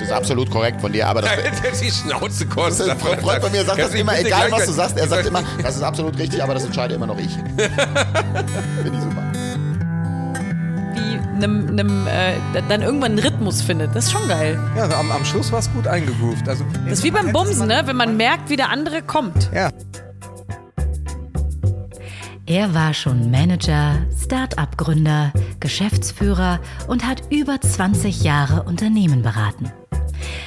Das ist absolut korrekt von dir, aber das, die Schnauze kostet. ein Freund von mir sagt das immer, egal was du sagst, er sagt immer, das ist absolut richtig, aber das entscheide immer noch ich. Finde ich super. Wie einem, einem, äh, dann irgendwann einen Rhythmus findet. Das ist schon geil. Ja, am, am Schluss war es gut eingegroovt. Also, Das ist wie beim Bumsen, ne? wenn man merkt, wie der andere kommt. Ja. Er war schon Manager, Start-up-Gründer, Geschäftsführer und hat über 20 Jahre Unternehmen beraten.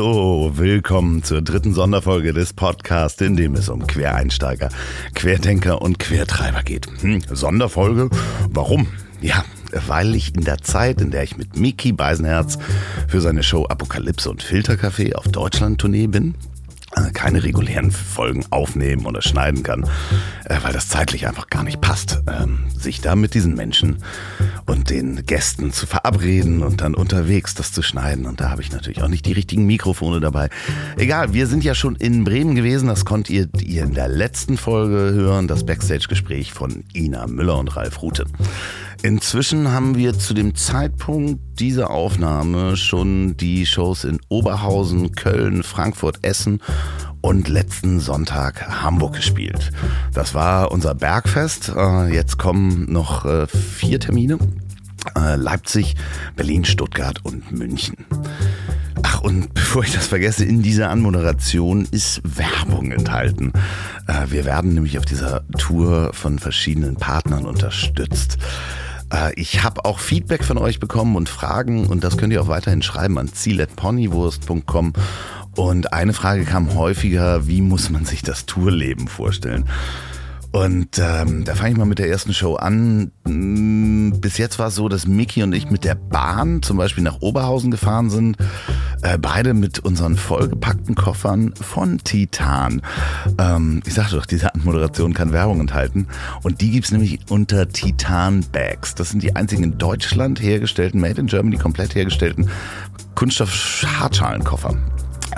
So, willkommen zur dritten Sonderfolge des Podcasts, in dem es um Quereinsteiger, Querdenker und Quertreiber geht. Hm, Sonderfolge? Warum? Ja, weil ich in der Zeit, in der ich mit Miki Beisenherz für seine Show Apokalypse und Filterkaffee auf Deutschland-Tournee bin, keine regulären Folgen aufnehmen oder schneiden kann, äh, weil das zeitlich einfach gar nicht passt, ähm, sich da mit diesen Menschen und den Gästen zu verabreden und dann unterwegs das zu schneiden. Und da habe ich natürlich auch nicht die richtigen Mikrofone dabei. Egal, wir sind ja schon in Bremen gewesen, das konnt ihr, ihr in der letzten Folge hören, das Backstage-Gespräch von Ina Müller und Ralf Rute. Inzwischen haben wir zu dem Zeitpunkt dieser Aufnahme schon die Shows in Oberhausen, Köln, Frankfurt, Essen und letzten Sonntag Hamburg gespielt. Das war unser Bergfest. Äh, Jetzt kommen noch äh, vier Termine. Äh, Leipzig, Berlin, Stuttgart und München. Ach, und bevor ich das vergesse, in dieser Anmoderation ist Werbung enthalten. Wir werden nämlich auf dieser Tour von verschiedenen Partnern unterstützt. Äh, Ich habe auch Feedback von euch bekommen und Fragen und das könnt ihr auch weiterhin schreiben an ziel.ponywurst.com. Und eine Frage kam häufiger, wie muss man sich das Tourleben vorstellen? Und ähm, da fange ich mal mit der ersten Show an. Bis jetzt war es so, dass Mickey und ich mit der Bahn zum Beispiel nach Oberhausen gefahren sind. Äh, beide mit unseren vollgepackten Koffern von Titan. Ähm, ich sagte doch, diese Anmoderation kann Werbung enthalten. Und die gibt's nämlich unter Titan Bags. Das sind die einzigen in Deutschland hergestellten, made in Germany komplett hergestellten Kunststoff-Hartschalenkoffer.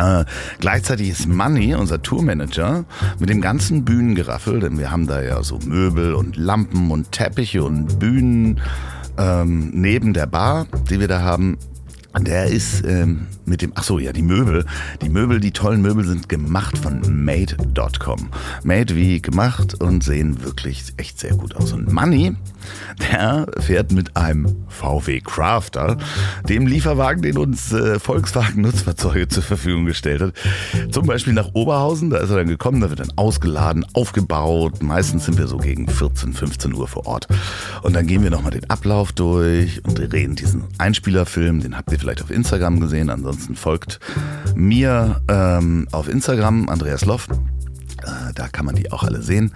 Äh, gleichzeitig ist Money, unser Tourmanager, mit dem ganzen Bühnengeraffel, denn wir haben da ja so Möbel und Lampen und Teppiche und Bühnen ähm, neben der Bar, die wir da haben. Der ist ähm, mit dem, ach so, ja, die Möbel. Die Möbel, die tollen Möbel sind gemacht von Made.com. Made wie gemacht und sehen wirklich echt sehr gut aus. Und Money, der fährt mit einem VW Crafter, dem Lieferwagen, den uns äh, Volkswagen Nutzfahrzeuge zur Verfügung gestellt hat. Zum Beispiel nach Oberhausen, da ist er dann gekommen, da wird dann ausgeladen, aufgebaut. Meistens sind wir so gegen 14, 15 Uhr vor Ort. Und dann gehen wir nochmal den Ablauf durch und drehen diesen Einspielerfilm, den habt ihr vielleicht auf Instagram gesehen. Ansonsten folgt mir ähm, auf Instagram, Andreas Loff. Äh, da kann man die auch alle sehen.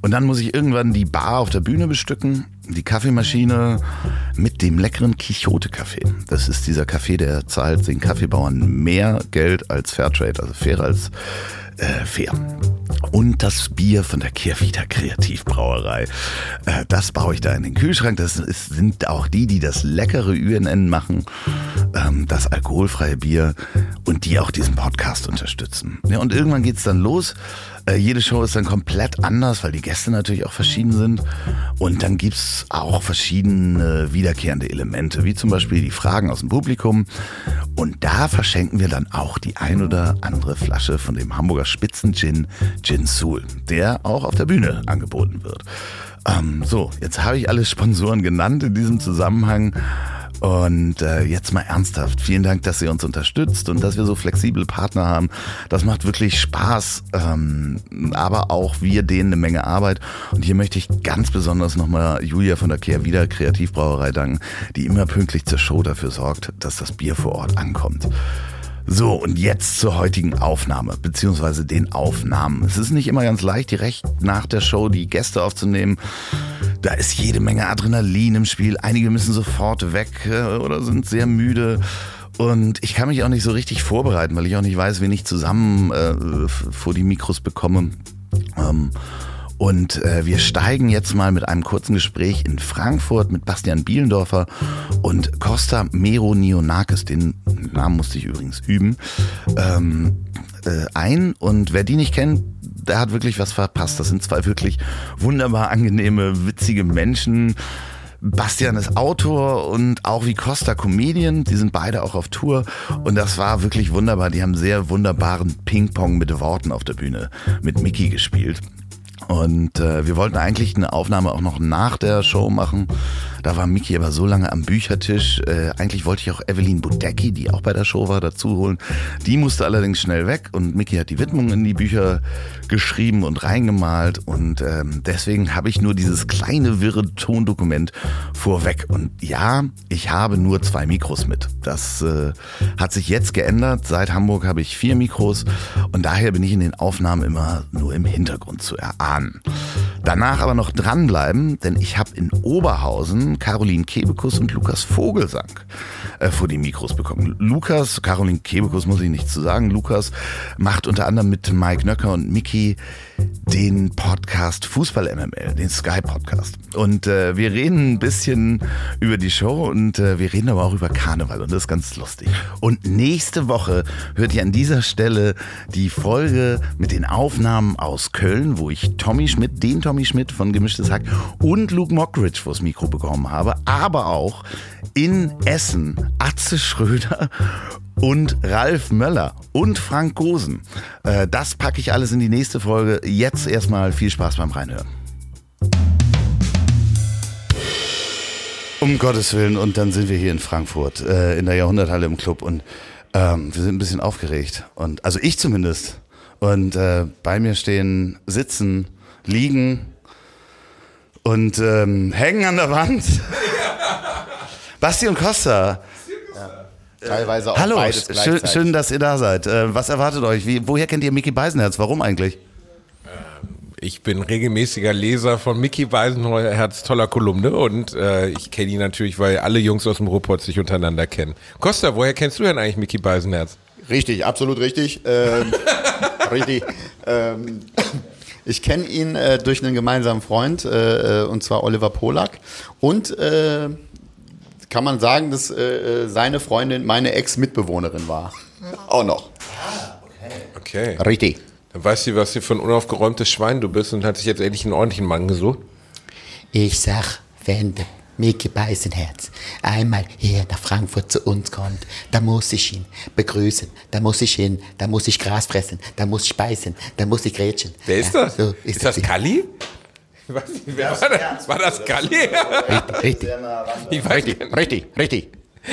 Und dann muss ich irgendwann die Bar auf der Bühne bestücken, die Kaffeemaschine mit dem leckeren Quixote-Kaffee. Das ist dieser Kaffee, der zahlt den Kaffeebauern mehr Geld als Fairtrade, also fairer als äh, fair. Und das Bier von der Kehrwieder Kreativbrauerei. Äh, das baue ich da in den Kühlschrank. Das ist, sind auch die, die das leckere UNN machen, ähm, das alkoholfreie Bier und die auch diesen Podcast unterstützen. Ja, und irgendwann geht's dann los. Äh, jede Show ist dann komplett anders, weil die Gäste natürlich auch verschieden sind. Und dann gibt's auch verschiedene wiederkehrende Elemente, wie zum Beispiel die Fragen aus dem Publikum. Und da verschenken wir dann auch die ein oder andere Flasche von dem Hamburger Spitzen-Gin, Gin Soul, der auch auf der Bühne angeboten wird. Ähm, so, jetzt habe ich alle Sponsoren genannt in diesem Zusammenhang. Und äh, jetzt mal ernsthaft, vielen Dank, dass ihr uns unterstützt und dass wir so flexible Partner haben. Das macht wirklich Spaß, ähm, aber auch wir denen eine Menge Arbeit. Und hier möchte ich ganz besonders nochmal Julia von der Kehr wieder Kreativbrauerei danken, die immer pünktlich zur Show dafür sorgt, dass das Bier vor Ort ankommt. So, und jetzt zur heutigen Aufnahme, beziehungsweise den Aufnahmen. Es ist nicht immer ganz leicht, direkt nach der Show die Gäste aufzunehmen. Da ist jede Menge Adrenalin im Spiel. Einige müssen sofort weg äh, oder sind sehr müde. Und ich kann mich auch nicht so richtig vorbereiten, weil ich auch nicht weiß, wen ich zusammen äh, vor die Mikros bekomme. Ähm, und äh, wir steigen jetzt mal mit einem kurzen Gespräch in Frankfurt mit Bastian Bielendorfer und Costa Meronionakis, den Namen musste ich übrigens üben, ähm, äh, ein. Und wer die nicht kennt, der hat wirklich was verpasst. Das sind zwei wirklich wunderbar angenehme, witzige Menschen. Bastian ist Autor und auch wie Costa Comedian. Die sind beide auch auf Tour. Und das war wirklich wunderbar. Die haben sehr wunderbaren Ping-Pong mit Worten auf der Bühne mit Mickey gespielt. Und äh, wir wollten eigentlich eine Aufnahme auch noch nach der Show machen. Da war Miki aber so lange am Büchertisch. Äh, eigentlich wollte ich auch Evelyn Budecki, die auch bei der Show war, dazu holen. Die musste allerdings schnell weg und Miki hat die Widmung in die Bücher geschrieben und reingemalt. Und ähm, deswegen habe ich nur dieses kleine wirre Tondokument vorweg. Und ja, ich habe nur zwei Mikros mit. Das äh, hat sich jetzt geändert. Seit Hamburg habe ich vier Mikros und daher bin ich in den Aufnahmen immer nur im Hintergrund zu erahnen. Danach aber noch dranbleiben, denn ich habe in Oberhausen Caroline Kebekus und Lukas Vogelsang äh, vor die Mikros bekommen. Lukas, Caroline Kebekus muss ich nicht zu sagen, Lukas macht unter anderem mit Mike Nöcker und Miki den Podcast Fußball MML, den Sky Podcast. Und äh, wir reden ein bisschen über die Show und äh, wir reden aber auch über Karneval und das ist ganz lustig. Und nächste Woche hört ihr an dieser Stelle die Folge mit den Aufnahmen aus Köln, wo ich Tommy Schmidt, den Tommy Schmidt von Gemischtes Hack und Luke Mockridge vors Mikro bekommen habe, aber auch in Essen Atze Schröder und Ralf Möller und Frank Gosen. Äh, das packe ich alles in die nächste Folge. Jetzt erstmal viel Spaß beim Reinhören. Um Gottes Willen, und dann sind wir hier in Frankfurt, äh, in der Jahrhunderthalle im Club und ähm, wir sind ein bisschen aufgeregt. Und, also ich zumindest. Und äh, bei mir stehen Sitzen, Liegen und ähm, Hängen an der Wand. Basti und Costa, Teilweise auch Hallo, beides schön, gleichzeitig. schön, dass ihr da seid. Äh, was erwartet euch? Wie, woher kennt ihr Mickey Beisenherz? Warum eigentlich? Ich bin regelmäßiger Leser von Mickey Beisenherz toller Kolumne und äh, ich kenne ihn natürlich, weil alle Jungs aus dem Ruhrpott sich untereinander kennen. Costa, woher kennst du denn eigentlich Mickey Beisenherz? Richtig, absolut richtig. Ähm, richtig. Ähm, ich kenne ihn äh, durch einen gemeinsamen Freund, äh, äh, und zwar Oliver Polak. Und äh, kann man sagen, dass äh, äh, seine Freundin meine Ex-Mitbewohnerin war. Auch noch. Okay. Richtig. Dann weißt du, was für ein unaufgeräumtes Schwein du bist und hat sich jetzt endlich einen ordentlichen Mann gesucht. Ich sag, wenn der Mickey Beisenherz einmal hier nach Frankfurt zu uns kommt, da muss ich ihn begrüßen, da muss ich hin, da muss ich Gras fressen, da muss ich beißen, da muss ich grätschen. Wer ist Ja, das? So ist das Kalli? Ich weiß nicht, wer war das? War das Kalli? Richtig, Ich weiß Richtig, nicht. richtig, richtig.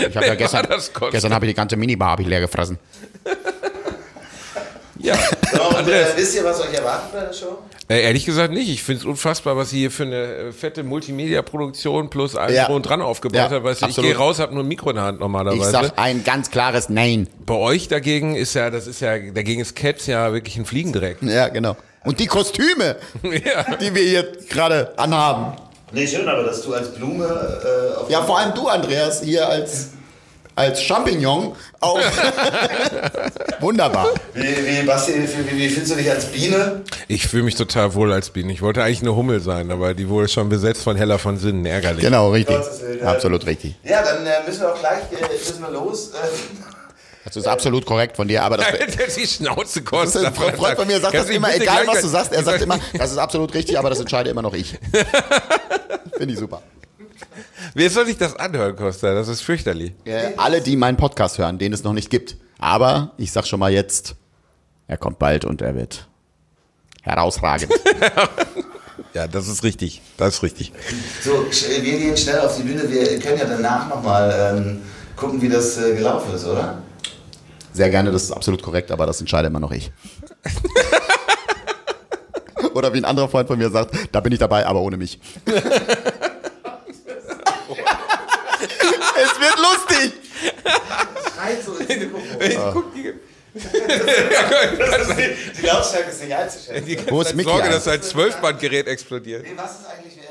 Ich habe ja gestern, gestern habe ich die ganze Minibar hab ich leer gefressen. Ja. Und, äh, wisst ihr, was euch erwartet bei der Show? Äh, ehrlich gesagt nicht. Ich finde es unfassbar, was sie hier für eine äh, fette Multimedia-Produktion plus alles Ja. dran aufgebaut Ja, hat. Weißt du, ich gehe raus, habe nur ein Mikro in der Hand Ich normalerweise. sag ein ganz klares Nein. Bei euch dagegen ist ja, das ist ja, dagegen ist Cats ja wirklich ein Fliegendreck. Ja, genau. Und die Kostüme, ja. die wir hier gerade anhaben. Nee, schön, aber dass du als Blume äh, auf Ja, vor allem du, Andreas, hier als, als Champignon auch. Wunderbar. Wie, wie, Basti, wie, wie fühlst du dich als Biene? Ich fühle mich total wohl als Biene. Ich wollte eigentlich eine Hummel sein, aber die wurde schon besetzt von Heller von Sinnen. Ärgerlich. Genau, richtig. Absolut richtig. Ja, dann äh, müssen wir auch gleich äh, müssen wir los. Äh, Das ist absolut korrekt von dir, aber das, die Schnauze das kostet. ist ein Freund von mir sagt das immer, egal was du sagst, er sagt immer, das ist absolut richtig, aber das entscheide immer noch ich. Finde ich super. Wer soll sich das anhören, Costa? Das ist fürchterlich. Äh, alle, die meinen Podcast hören, den es noch nicht gibt. Aber ich sag schon mal jetzt, er kommt bald und er wird herausragend. Ja, das ist richtig. Das ist richtig. so, sch- wir gehen schnell auf die Bühne. Wir können ja danach nochmal ähm, gucken, wie das äh, gelaufen ist, oder? Sehr gerne, das ist absolut korrekt, aber das entscheide immer noch ich. Oder wie ein anderer Freund von mir sagt, da bin ich dabei, aber ohne mich. es wird lustig. Die Lautstärke ist nicht. Die Wo ist Mickey Sorge, dass ein Zwölfbandgerät explodiert. Was ist eigentlich...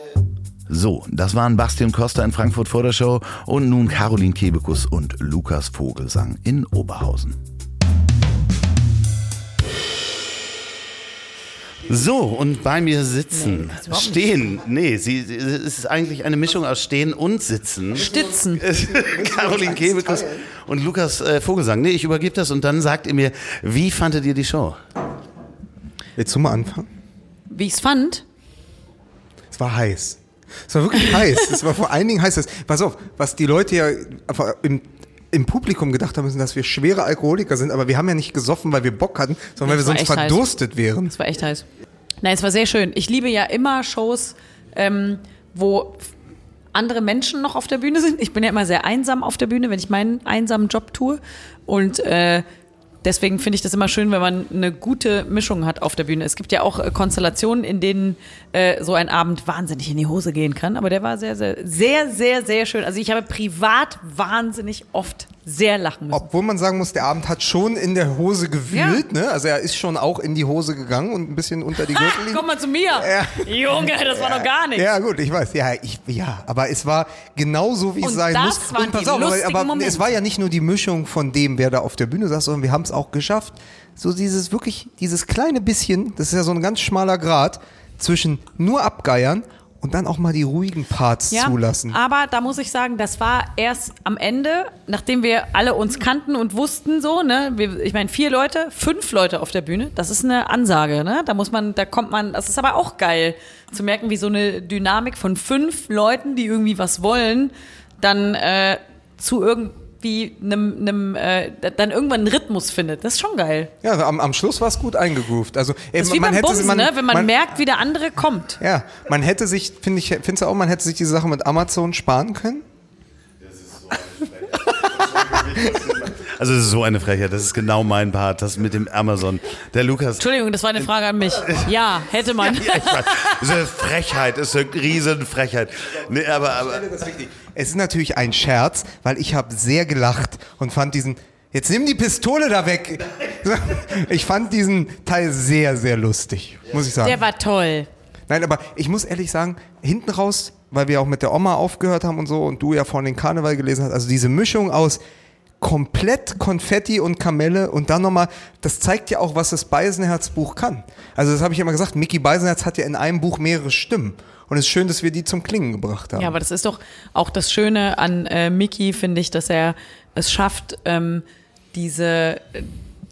So, das waren Bastian Costa in Frankfurt vor der Show und nun Caroline Kebekus und Lukas Vogelsang in Oberhausen. So, und bei mir sitzen, stehen, nee, sie, sie, es ist eigentlich eine Mischung aus stehen und sitzen. Stitzen. Caroline Kebekus und Lukas äh, Vogelsang. Nee, ich übergebe das und dann sagt ihr mir, wie fandet ihr die Show? Willst du mal anfangen? Wie ich es fand, Es war heiß. Es war wirklich heiß. Es war vor allen Dingen heiß. Pass auf, was die Leute ja im, im Publikum gedacht haben, ist, dass wir schwere Alkoholiker sind, aber wir haben ja nicht gesoffen, weil wir Bock hatten, sondern Das weil wir sonst echt heiß. verdurstet wären. es war echt heiß. Nein, es war sehr schön. Ich liebe ja immer Shows, ähm, wo andere Menschen noch auf der Bühne sind. Ich bin ja immer sehr einsam auf der Bühne, wenn ich meinen einsamen Job tue. Und äh, deswegen finde ich das immer schön, wenn man eine gute Mischung hat auf der Bühne. Es gibt ja auch äh, Konstellationen, in denen äh, so ein Abend wahnsinnig in die Hose gehen kann. Aber der war sehr, sehr, sehr, sehr, sehr schön. Also ich habe privat wahnsinnig oft sehr lachen müssen. Obwohl man sagen muss, der Abend hat schon in der Hose gewühlt, ne? Also er ist schon auch in die Hose gegangen und ein bisschen unter die Gürtellinie. komm mal zu mir. Junge, das war noch gar nichts. Ja, gut, ich weiß. Ja, ich, ja, aber es war genau so, wie es Und sein das muss. waren Und pass die auf, aber, lustigen aber Momente. es war ja nicht nur die Mischung von dem, wer da auf der Bühne saß, sondern wir haben es auch geschafft. So dieses wirklich, dieses kleine bisschen, das ist ja so ein ganz schmaler Grad zwischen nur abgeiern und dann auch mal die ruhigen Parts Ja, zulassen. Aber da muss ich sagen, das war erst am Ende, nachdem wir alle uns kannten und wussten so, ne, wir, ich meine vier Leute, fünf Leute auf der Bühne, das ist eine Ansage, ne? Da muss man, da kommt man, das ist aber auch geil zu merken, wie so eine Dynamik von fünf Leuten, die irgendwie was wollen, dann äh, zu irgendwie einem, einem äh, dann irgendwann einen Rhythmus findet. Das ist schon geil. Ja, am, am Schluss war es gut eingegroovt. Also, äh, Das ist wie beim Bumsen, ne? Wenn man, merkt, wie der andere kommt. Ja, man hätte sich, finde ich, findest du auch, man hätte sich diese Sache mit Amazon sparen können? Also es ist so eine Frechheit, das ist genau mein Part, das mit dem Amazon. Der Lukas, Entschuldigung, das war eine Frage an mich. Ja, hätte man. Ja, ich weiß. Das ist eine Frechheit, das ist eine Riesenfrechheit. Nee, aber, aber Es ist natürlich ein Scherz, weil ich habe sehr gelacht und fand diesen. Jetzt nimm die Pistole da weg. Ich fand diesen Teil sehr, sehr lustig, muss ich sagen. Der war toll. Nein, aber ich muss ehrlich sagen, hinten raus, weil wir auch mit der Oma aufgehört haben und so und du ja vorhin den Karneval gelesen hast, also diese Mischung aus komplett Konfetti und Kamelle und dann nochmal, das zeigt ja auch, was das Beisenherz-Buch kann. Also das habe ich immer gesagt, Mickey Beisenherz hat ja in einem Buch mehrere Stimmen. Und es ist schön, dass wir die zum Klingen gebracht haben. Ja, aber das ist doch auch das Schöne an äh, Mickey, finde ich, dass er es schafft, ähm, diese,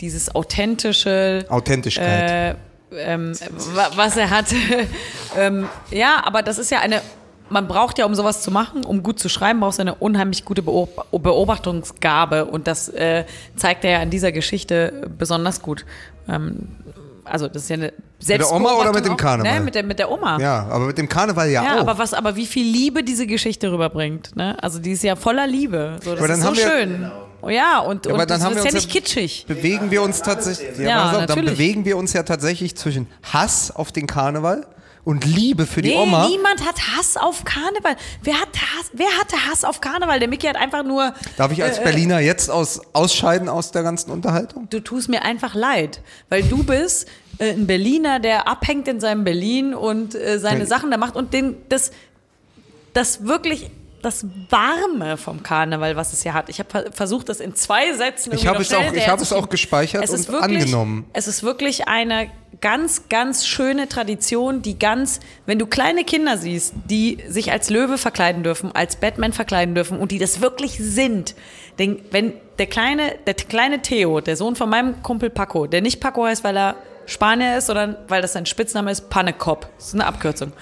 dieses authentische Authentischkeit. äh, ähm, wa- was er hat. ähm, ja, aber das ist ja eine. Man braucht ja, um sowas zu machen, um gut zu schreiben, brauchst du eine unheimlich gute Beob Beobachtungsgabe. Und das äh, zeigt er ja in dieser Geschichte besonders gut. Ähm, also, das ist ja eine der Oma oder mit dem auch. Karneval? Ne, mit der, mit der Oma. ja, aber mit dem Karneval ja, Ja, auch. aber was, aber wie viel Liebe diese Geschichte rüberbringt, ne? Also die ist ja voller Liebe. So, das ist so schön. Oh ja, und, Ja, und das haben ist ja nicht kitschig. bewegen wir uns tatsächlich, ja, Ja, dann bewegen wir uns ja tatsächlich zwischen Hass auf den Karneval und Liebe für die Nee, Oma. niemand hat Hass auf Karneval. Wer hat Hass, wer hatte Hass auf Karneval? Der Mickey hat einfach nur, Darf ich als Berliner jetzt aus, ausscheiden aus der ganzen Unterhaltung? du tust mir einfach leid, weil du bist äh, ein Berliner, der abhängt in seinem Berlin und äh, seine Nein. Sachen da macht und den, das, das wirklich das Warme vom Karneval, was es ja hat. Ich habe versucht, das in zwei Sätzen Ich habe es auch- ich habe es auch gespeichert Es und wirklich, angenommen. Es ist wirklich eine ganz, ganz schöne Tradition, die ganz, wenn du kleine Kinder siehst, die sich als Löwe verkleiden dürfen, als Batman verkleiden dürfen und die das wirklich sind. Denn wenn der kleine, der kleine Theo, der Sohn von meinem Kumpel Paco, der nicht Paco heißt, weil er Spanier ist, sondern weil das sein Spitzname ist, Pannekop. Das ist eine Abkürzung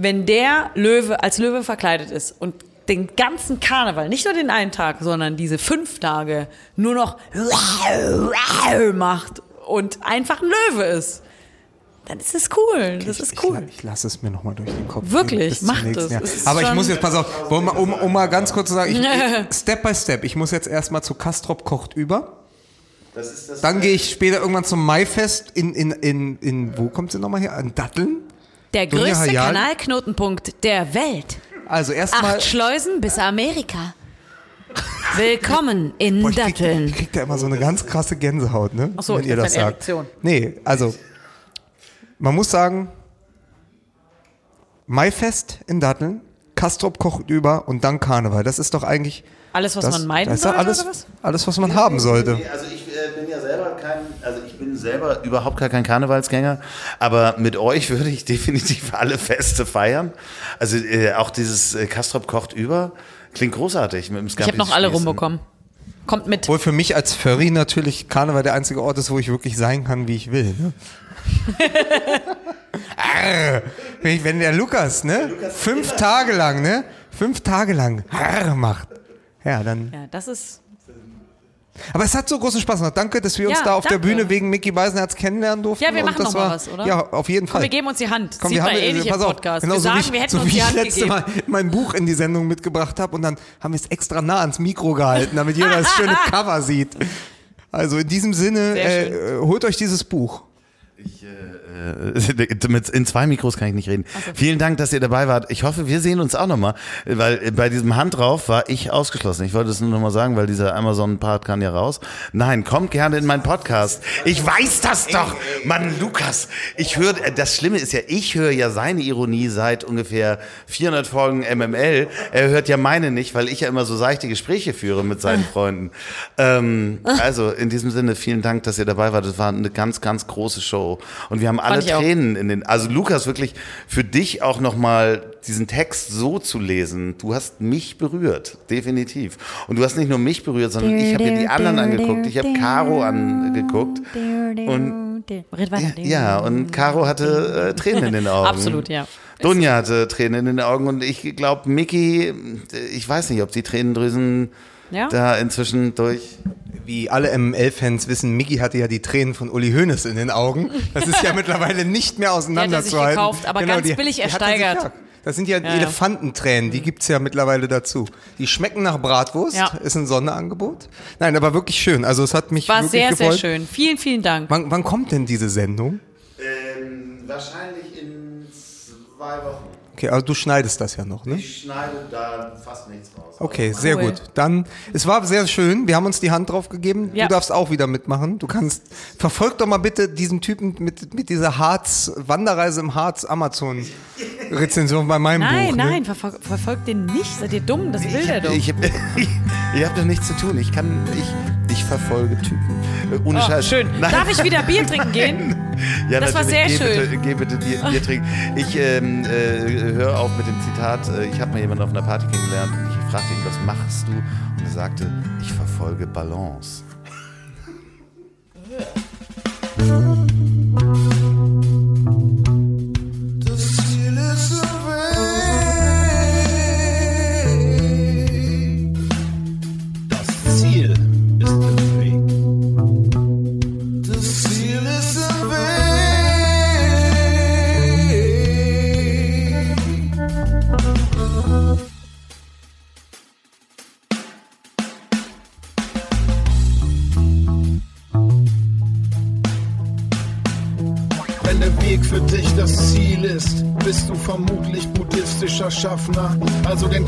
wenn der Löwe als Löwe verkleidet ist und den ganzen Karneval, nicht nur den einen Tag, sondern diese fünf Tage nur noch macht und einfach ein Löwe ist, dann ist es cool. Das ist cool. Ich, ich lasse es mir nochmal durch den Kopf. Wirklich, mach das. Ist Aber ich muss jetzt, pass auf, um, um, um mal ganz kurz zu sagen, ich, ich, Step by Step, ich muss jetzt erstmal zu Kastrop kocht über. Dann gehe ich später irgendwann zum Maifest in, in, in, in wo kommt sie nochmal her? In Datteln? Der größte? Kanalknotenpunkt der Welt. Also erstmal. Acht Schleusen bis Amerika. Willkommen in Boah, ich krieg, Datteln. ich krieg da immer so eine ganz krasse Gänsehaut, ne? Ach so, wenn ich ihr das eine sagt. Erektion. Nee, also man muss sagen, Maifest in Datteln, Kastrop kocht über und dann Karneval. Das ist doch eigentlich Alles, was das, man meiden das sollte, alles, oder was? alles, was man haben sollte. Also ich äh, bin ja selber kein, also ich bin selber überhaupt gar kein Karnevalsgänger, aber mit euch würde ich definitiv alle Feste feiern. Also äh, auch dieses äh, Kastrop kocht über klingt großartig mit dem Ich habe noch alle rumbekommen. Kommt mit. Obwohl für mich als Furry natürlich Karneval der einzige Ort ist, wo ich wirklich sein kann, wie ich will. Ne? Arr, wenn der Lukas, ne, fünf Tage lang, ne, fünf Tage lang Arr macht, ja, dann. Ja, das ist. Aber es hat so großen Spaß gemacht. Danke, dass wir uns Ja, da auf der danke. Bühne wegen Mickey Beisenherz kennenlernen durften. Ja, wir machen noch mal was, oder? Ja, auf jeden Komm, Fall. wir geben uns die Hand. Komm, Sieht wir haben, eh nicht pass auf, Podcast. Genau, wir so sagen, wie ich, wir hätten so uns die ich Hand letzte gegeben. Mal mein Buch in die Sendung mitgebracht habe und dann haben wir es extra nah ans Mikro gehalten, damit jeder das schöne Cover sieht. Also in diesem Sinne, äh, äh, holt euch dieses Buch. Äh, mit, in zwei Mikros kann ich nicht reden. Vielen Dank, dass ihr dabei wart. Ich hoffe, wir sehen uns auch nochmal, weil bei diesem Hand drauf war ich ausgeschlossen. Ich wollte es nur nochmal sagen, weil dieser Amazon-Part kann ja raus. Nein, kommt gerne in meinen Podcast. Ich weiß das doch. Mann, Lukas, ich höre, das Schlimme ist ja, ich höre ja seine Ironie seit ungefähr 400 Folgen MML. Er hört ja meine nicht, weil ich ja immer so seichte Gespräche führe mit seinen Freunden. Ähm, also in diesem Sinne, vielen Dank, dass ihr dabei wart. Das war eine ganz, ganz große Show. Und wir haben alle ich auch. Tränen in den. Also Lukas, wirklich für dich auch nochmal diesen Text so zu lesen. Du hast mich berührt, definitiv. Und du hast nicht nur mich berührt, sondern ich habe mir die anderen angeguckt. Ich habe Caro angeguckt. Und ja, und Caro hatte äh, Tränen in den Augen. Absolut, ja. Dunja hatte Tränen in den Augen und ich glaube, Mickey, ich weiß nicht, ob die Tränendrüsen Ja? da inzwischen durch. Wie alle ML-Fans wissen, Mickey hatte ja die Tränen von Uli Hoeneß in den Augen. Das ist ja mittlerweile nicht mehr auseinanderzuhalten. Die hat er sich gekauft, aber ganz billig die sich- ersteigert. ja, Das sind ja, ja. Elefantentränen, die gibt's ja mittlerweile dazu. Die schmecken nach Bratwurst, Ja. ist ein Sonderangebot. Nein, aber wirklich schön. Also es hat mich War wirklich sehr, sehr gefreut. schön. Vielen, vielen Dank. Wann, wann kommt denn diese Sendung? Ähm, wahrscheinlich in zwei Wochen. Okay, also du schneidest das ja noch, ne? Ich schneide da fast nichts raus. Okay, sehr Cool. gut. Dann, es war sehr schön. Wir haben uns die Hand drauf gegeben. Ja. Du darfst auch wieder mitmachen. Du kannst, verfolg doch mal bitte diesen Typen mit, mit dieser Harz, Wanderreise im Harz Amazon Rezension bei meinem Nein, Buch. ne? nein, verfol verfolgt den nicht. Seid ihr dumm? Das will der doch. Ich, hab- ihr habt doch nichts zu tun. Ich kann, ich, ich verfolge Typen. Äh, Ohne Oh, Scheiß. schön. Nein. Darf ich wieder Bier trinken gehen? Ja, Das war sehr geh schön. Bitte, geh bitte Bier, Bier trinken. Ich ähm, äh, höre auf mit dem Zitat. Äh, ich habe mal jemanden auf einer Party kennengelernt und ich fragte ihn, was machst du? Und er sagte, ich verfolge Balance.